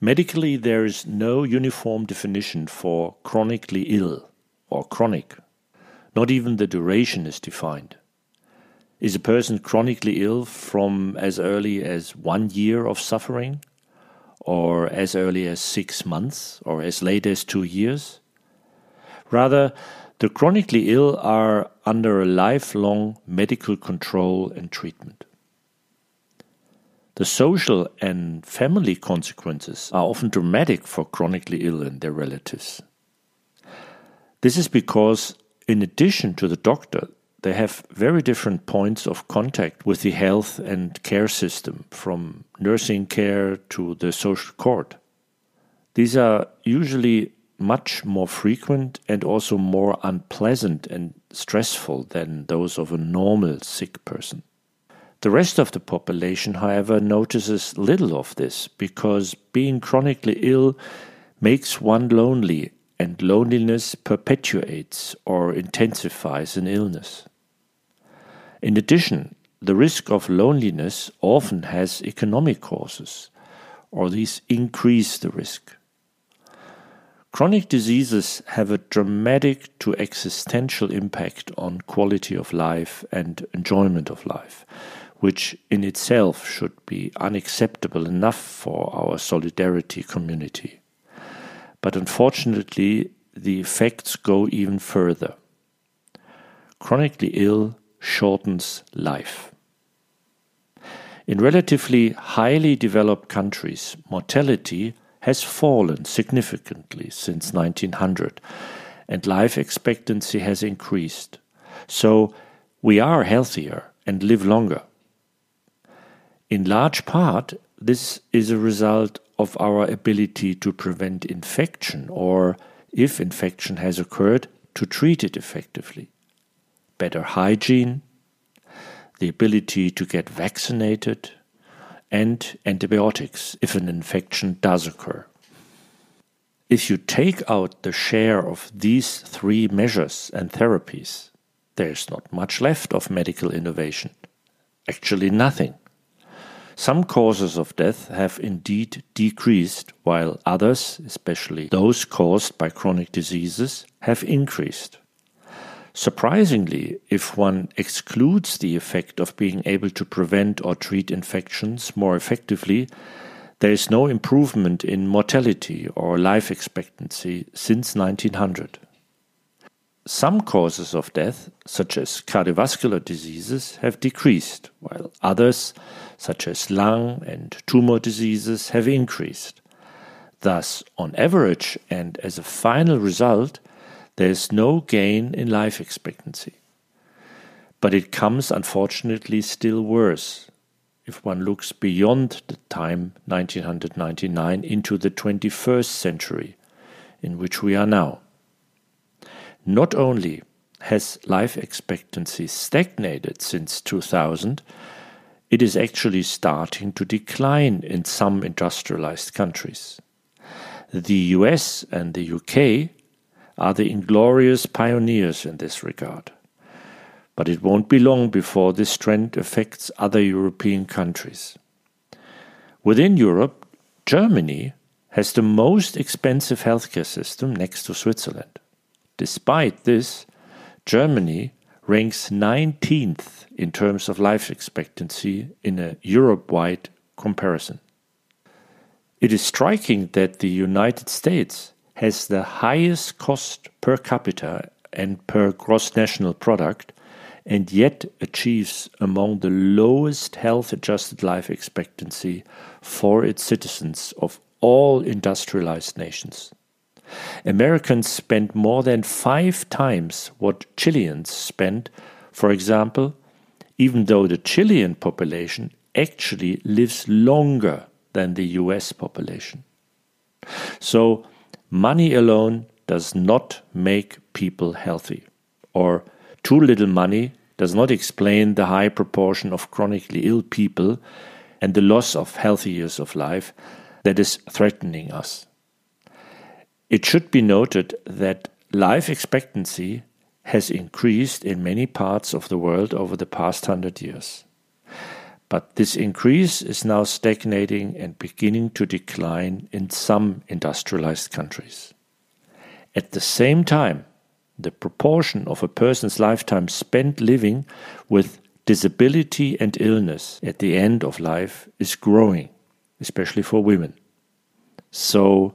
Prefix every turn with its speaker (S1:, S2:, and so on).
S1: Medically, there is no uniform definition for chronically ill or chronic. Not even the duration is defined. Is a person chronically ill from as early as one year of suffering, or as early as six months, or as late as two years? Rather, the chronically ill are under a lifelong medical control and treatment. The social and family consequences are often dramatic for chronically ill and their relatives. This is because, in addition to the doctor, they have very different points of contact with the health and care system, from nursing care to the social court. These are usually much more frequent and also more unpleasant and stressful than those of a normal sick person. The rest of the population, however, notices little of this because being chronically ill makes one lonely, and loneliness perpetuates or intensifies an illness. In addition, the risk of loneliness often has economic causes, or these increase the risk. Chronic diseases have a dramatic to existential impact on quality of life and enjoyment of life, which in itself should be unacceptable enough for our solidarity community. But unfortunately, the effects go even further. Chronically ill shortens life. In relatively highly developed countries, mortality has fallen significantly since 1900, and life expectancy has increased. So we are healthier and live longer. In large part, this is a result of our ability to prevent infection or, if infection has occurred, to treat it effectively. Better hygiene, the ability to get vaccinated, and antibiotics if an infection does occur. If you take out the share of these three measures and therapies, there's not much left of medical innovation. Actually, nothing. Some causes of death have indeed decreased, while others, especially those caused by chronic diseases, have increased. Surprisingly, if one excludes the effect of being able to prevent or treat infections more effectively, there is no improvement in mortality or life expectancy since 1900. Some causes of death, such as cardiovascular diseases, have decreased, while others, such as lung and tumor diseases, have increased. Thus, on average and as a final result, there is no gain in life expectancy. But it comes unfortunately still worse if one looks beyond the time 1999 into the 21st century in which we are now. Not only has life expectancy stagnated since 2000, it is actually starting to decline in some industrialized countries. The US and the UK are the inglorious pioneers in this regard. But it won't be long before this trend affects other European countries. Within Europe, Germany has the most expensive healthcare system next to Switzerland. Despite this, Germany ranks 19th in terms of life expectancy in a Europe wide comparison. It is striking that the United States has the highest cost per capita and per gross national product, and yet achieves among the lowest health adjusted life expectancy for its citizens of all industrialized nations. Americans spend more than five times what Chileans spend, for example, even though the Chilean population actually lives longer than the US population. So, money alone does not make people healthy, or too little money does not explain the high proportion of chronically ill people and the loss of healthy years of life that is threatening us. It should be noted that life expectancy has increased in many parts of the world over the past hundred years. But this increase is now stagnating and beginning to decline in some industrialized countries. At the same time, the proportion of a person's lifetime spent living with disability and illness at the end of life is growing, especially for women. So